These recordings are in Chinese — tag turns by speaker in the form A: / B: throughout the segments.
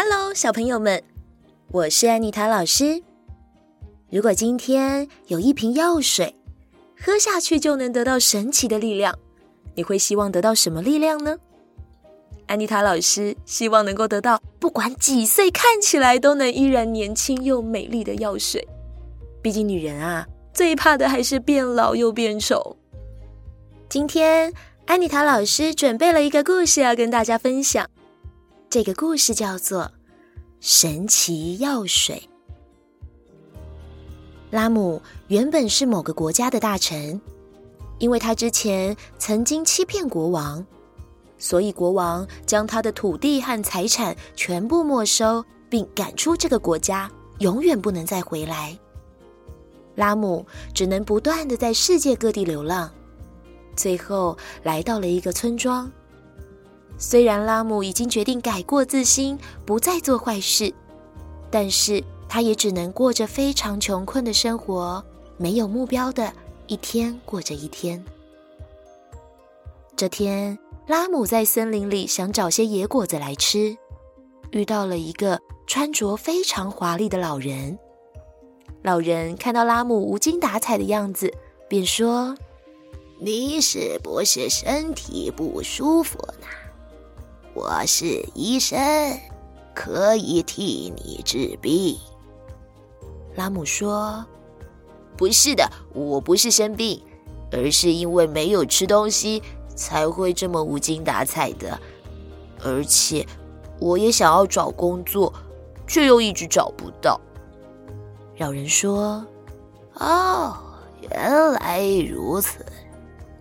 A: Hello，小朋友们，我是安妮塔老师。如果今天有一瓶药水，喝下去就能得到神奇的力量，你会希望得到什么力量呢？安妮塔老师希望能够得到不管几岁看起来都能依然年轻又美丽的药水。毕竟女人啊，最怕的还是变老又变丑。今天安妮塔老师准备了一个故事要跟大家分享。这个故事叫做《神奇药水》。拉姆原本是某个国家的大臣，因为他之前曾经欺骗国王，所以国王将他的土地和财产全部没收，并赶出这个国家，永远不能再回来。拉姆只能不断的在世界各地流浪，最后来到了一个村庄。虽然拉姆已经决定改过自新，不再做坏事，但是他也只能过着非常穷困的生活，没有目标的一天过着一天。这天，拉姆在森林里想找些野果子来吃，遇到了一个穿着非常华丽的老人。老人看到拉姆无精打采的样子，便说：“
B: 你是不是身体不舒服呢？”我是医生，可以替你治病。
A: 拉姆说：“不是的，我不是生病，而是因为没有吃东西才会这么无精打采的。而且，我也想要找工作，却又一直找不到。”老人说：“
B: 哦，原来如此，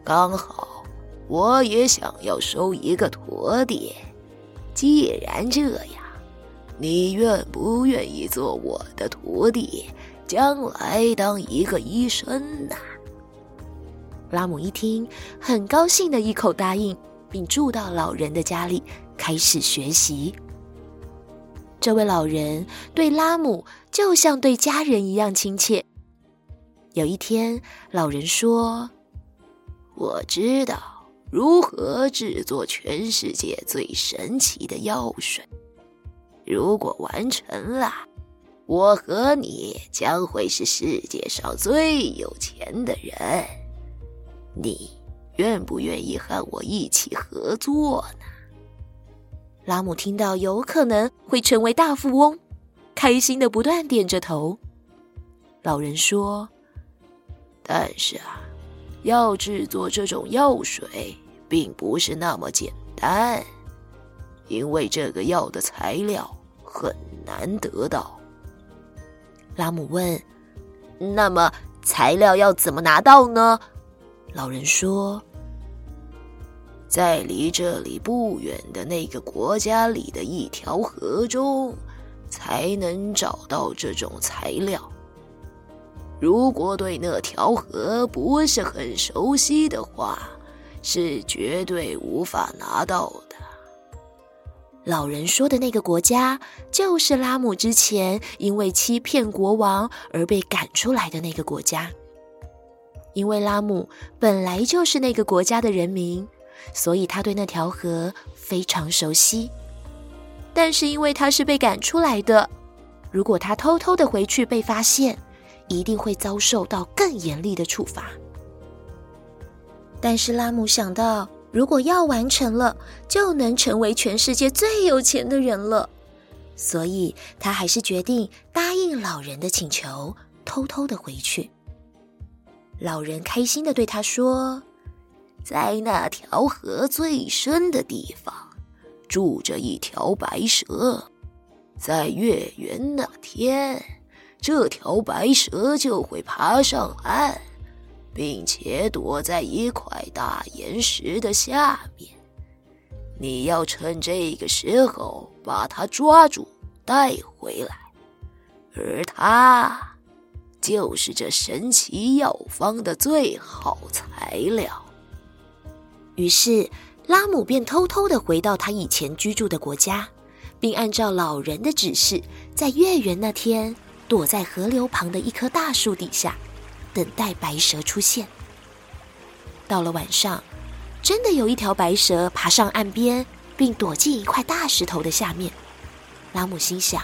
B: 刚好我也想要收一个徒弟。”既然这样，你愿不愿意做我的徒弟，将来当一个医生呢？
A: 拉姆一听，很高兴的一口答应，并住到老人的家里，开始学习。这位老人对拉姆就像对家人一样亲切。有一天，老人说：“
B: 我知道。”如何制作全世界最神奇的药水？如果完成了，我和你将会是世界上最有钱的人。你愿不愿意和我一起合作呢？
A: 拉姆听到有可能会成为大富翁，开心的不断点着头。老人说：“
B: 但是啊。”要制作这种药水，并不是那么简单，因为这个药的材料很难得到。
A: 拉姆问：“那么材料要怎么拿到呢？”老人说：“
B: 在离这里不远的那个国家里的一条河中，才能找到这种材料。”如果对那条河不是很熟悉的话，是绝对无法拿到的。
A: 老人说的那个国家，就是拉姆之前因为欺骗国王而被赶出来的那个国家。因为拉姆本来就是那个国家的人民，所以他对那条河非常熟悉。但是因为他是被赶出来的，如果他偷偷的回去被发现，一定会遭受到更严厉的处罚。但是拉姆想到，如果要完成了，就能成为全世界最有钱的人了，所以他还是决定答应老人的请求，偷偷的回去。老人开心的对他说：“
B: 在那条河最深的地方，住着一条白蛇，在月圆那天。”这条白蛇就会爬上岸，并且躲在一块大岩石的下面。你要趁这个时候把它抓住，带回来。而它就是这神奇药方的最好材料。
A: 于是，拉姆便偷偷的回到他以前居住的国家，并按照老人的指示，在月圆那天。躲在河流旁的一棵大树底下，等待白蛇出现。到了晚上，真的有一条白蛇爬上岸边，并躲进一块大石头的下面。拉姆心想：“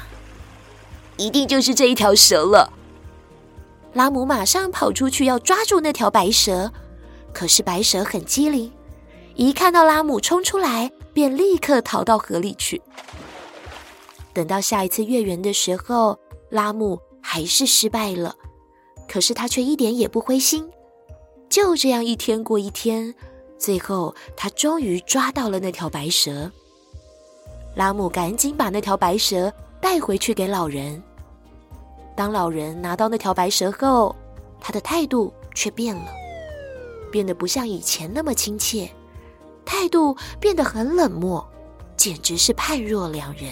B: 一定就是这一条蛇了。”
A: 拉姆马上跑出去要抓住那条白蛇，可是白蛇很机灵，一看到拉姆冲出来，便立刻逃到河里去。等到下一次月圆的时候，拉姆还是失败了，可是他却一点也不灰心。就这样一天过一天，最后他终于抓到了那条白蛇。拉姆赶紧把那条白蛇带回去给老人。当老人拿到那条白蛇后，他的态度却变了，变得不像以前那么亲切，态度变得很冷漠，简直是判若两人。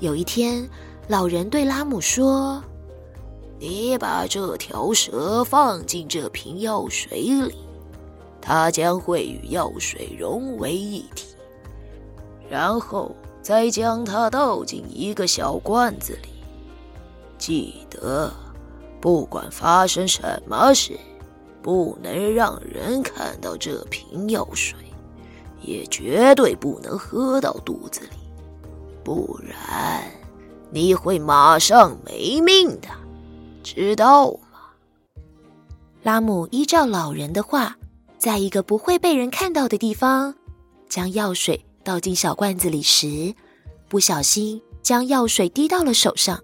A: 有一天，老人对拉姆说，
B: 你把这条蛇放进这瓶药水里，它将会与药水融为一体。然后再将它倒进一个小罐子里。记得，不管发生什么事，不能让人看到这瓶药水，也绝对不能喝到肚子里，不然你会马上没命的。知道吗？
A: 拉姆依照老人的话，在一个不会被人看到的地方，将药水倒进小罐子里时，不小心将药水滴到了手上。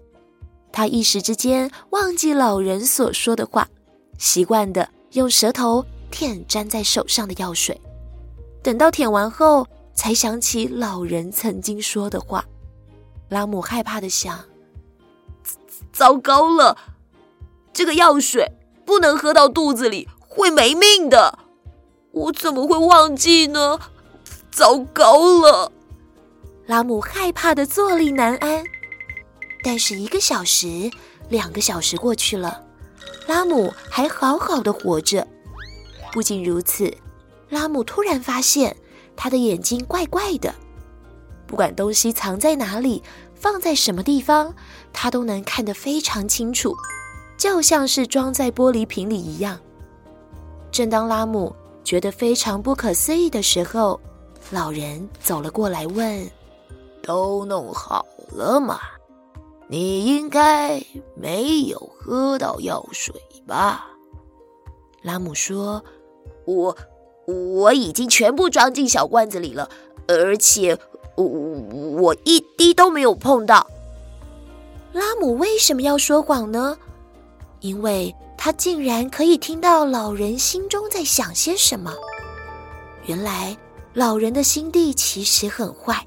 A: 他一时之间忘记老人所说的话，习惯的用舌头舔沾在手上的药水。等到舔完后，才想起老人曾经说的话。拉姆害怕的想：糟糕了！这个药水不能喝到肚子里，会没命的。我怎么会忘记呢？糟糕了！拉姆害怕的坐立难安。但是一个小时、两个小时过去了，拉姆还好好的活着。不仅如此，拉姆突然发现他的眼睛怪怪的，不管东西藏在哪里，放在什么地方，他都能看得非常清楚。就像是装在玻璃瓶里一样。正当拉姆觉得非常不可思议的时候，老人走了过来问：“
B: 都弄好了吗？你应该没有喝到药水吧？”
A: 拉姆说：“
B: 我我已经全部装进小罐子里了，而且我我一滴都没有碰到。”
A: 拉姆为什么要说谎呢？因为他竟然可以听到老人心中在想些什么。原来老人的心地其实很坏。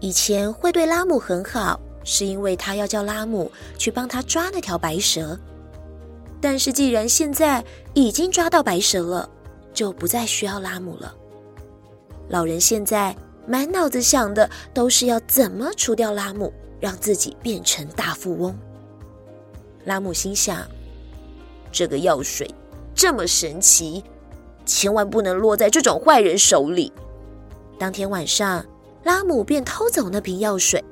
A: 以前会对拉姆很好，是因为他要叫拉姆去帮他抓那条白蛇。但是既然现在已经抓到白蛇了，就不再需要拉姆了。老人现在满脑子想的都是要怎么除掉拉姆，让自己变成大富翁。拉姆心想：“这个药水这么神奇，千万不能落在这种坏人手里。”当天晚上，拉姆便偷走那瓶药水，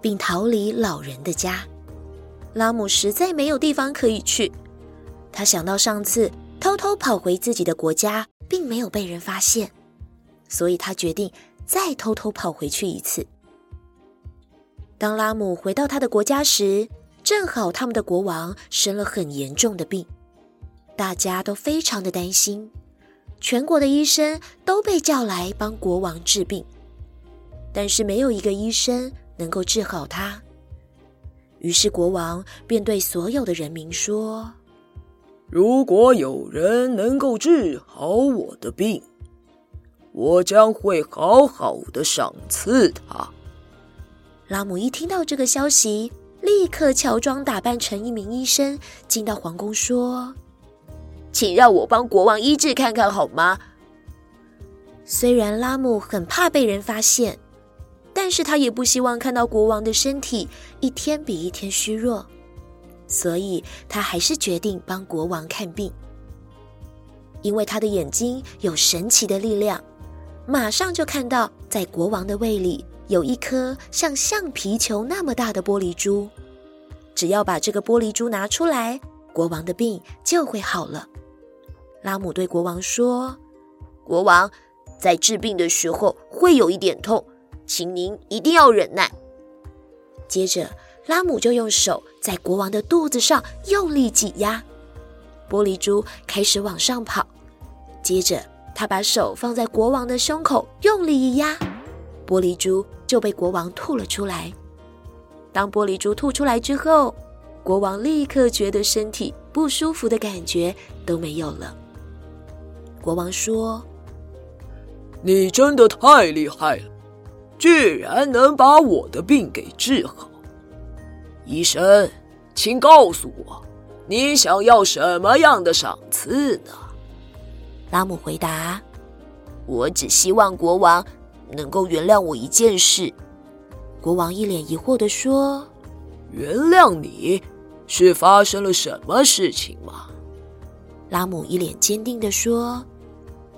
A: 并逃离老人的家。拉姆实在没有地方可以去，他想到上次偷偷跑回自己的国家，并没有被人发现，所以他决定再偷偷跑回去一次。当拉姆回到他的国家时，正好他们的国王生了很严重的病，大家都非常的担心，全国的医生都被叫来帮国王治病，但是没有一个医生能够治好他。于是国王便对所有的人民说：“
C: 如果有人能够治好我的病，我将会好好的赏赐他。”
A: 拉姆一听到这个消息，立刻乔装打扮成一名医生，进到皇宫说：“
B: 请让我帮国王医治看看好吗？”
A: 虽然拉姆很怕被人发现，但是他也不希望看到国王的身体一天比一天虚弱，所以他还是决定帮国王看病。因为他的眼睛有神奇的力量，马上就看到在国王的胃里。有一颗像橡皮球那么大的玻璃珠，只要把这个玻璃珠拿出来，国王的病就会好了。拉姆对国王说：“
B: 国王，在治病的时候会有一点痛，请您一定要忍耐。”
A: 接着，拉姆就用手在国王的肚子上用力挤压，玻璃珠开始往上跑。接着，他把手放在国王的胸口，用力一压，玻璃珠就被国王吐了出来。当玻璃珠吐出来之后，国王立刻觉得身体不舒服的感觉都没有了。国王说：“
C: 你真的太厉害了，居然能把我的病给治好。医生，请告诉我，你想要什么样的赏赐呢？”
A: 拉姆回答：“
B: 我只希望国王能够原谅我一件事。”
A: 国王一脸疑惑地说：“
C: 原谅你？是发生了什么事情吗？”
A: 拉姆一脸坚定地说：“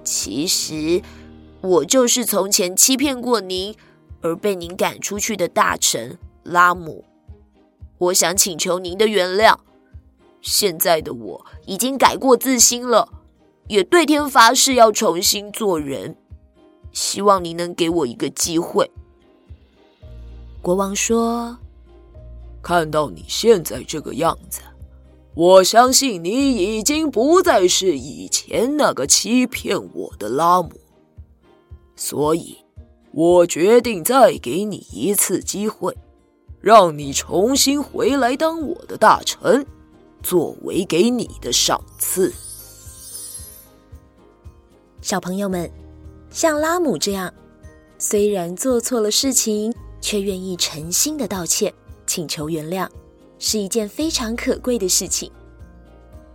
B: 其实，我就是从前欺骗过您而被您赶出去的大臣拉姆。我想请求您的原谅。现在的我已经改过自新了，也对天发誓要重新做人。希望你能给我一个机会。”
A: 国王说：“
C: 看到你现在这个样子，我相信你已经不再是以前那个欺骗我的拉姆，所以，我决定再给你一次机会，让你重新回来当我的大臣，作为给你的赏赐。”
A: 小朋友们，像拉姆这样，虽然做错了事情，却愿意诚心的道歉，请求原谅，是一件非常可贵的事情。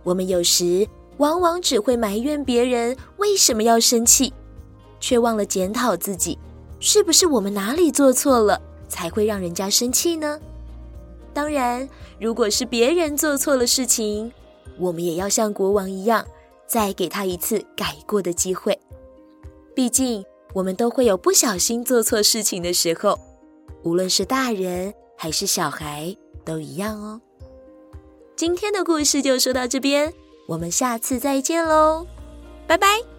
A: 我们有时往往只会埋怨别人为什么要生气，却忘了检讨自己，是不是我们哪里做错了，才会让人家生气呢？当然，如果是别人做错了事情，我们也要像国王一样，再给他一次改过的机会。毕竟，我们都会有不小心做错事情的时候。无论是大人还是小孩，都一样哦。今天的故事就说到这边，我们下次再见喽，拜拜。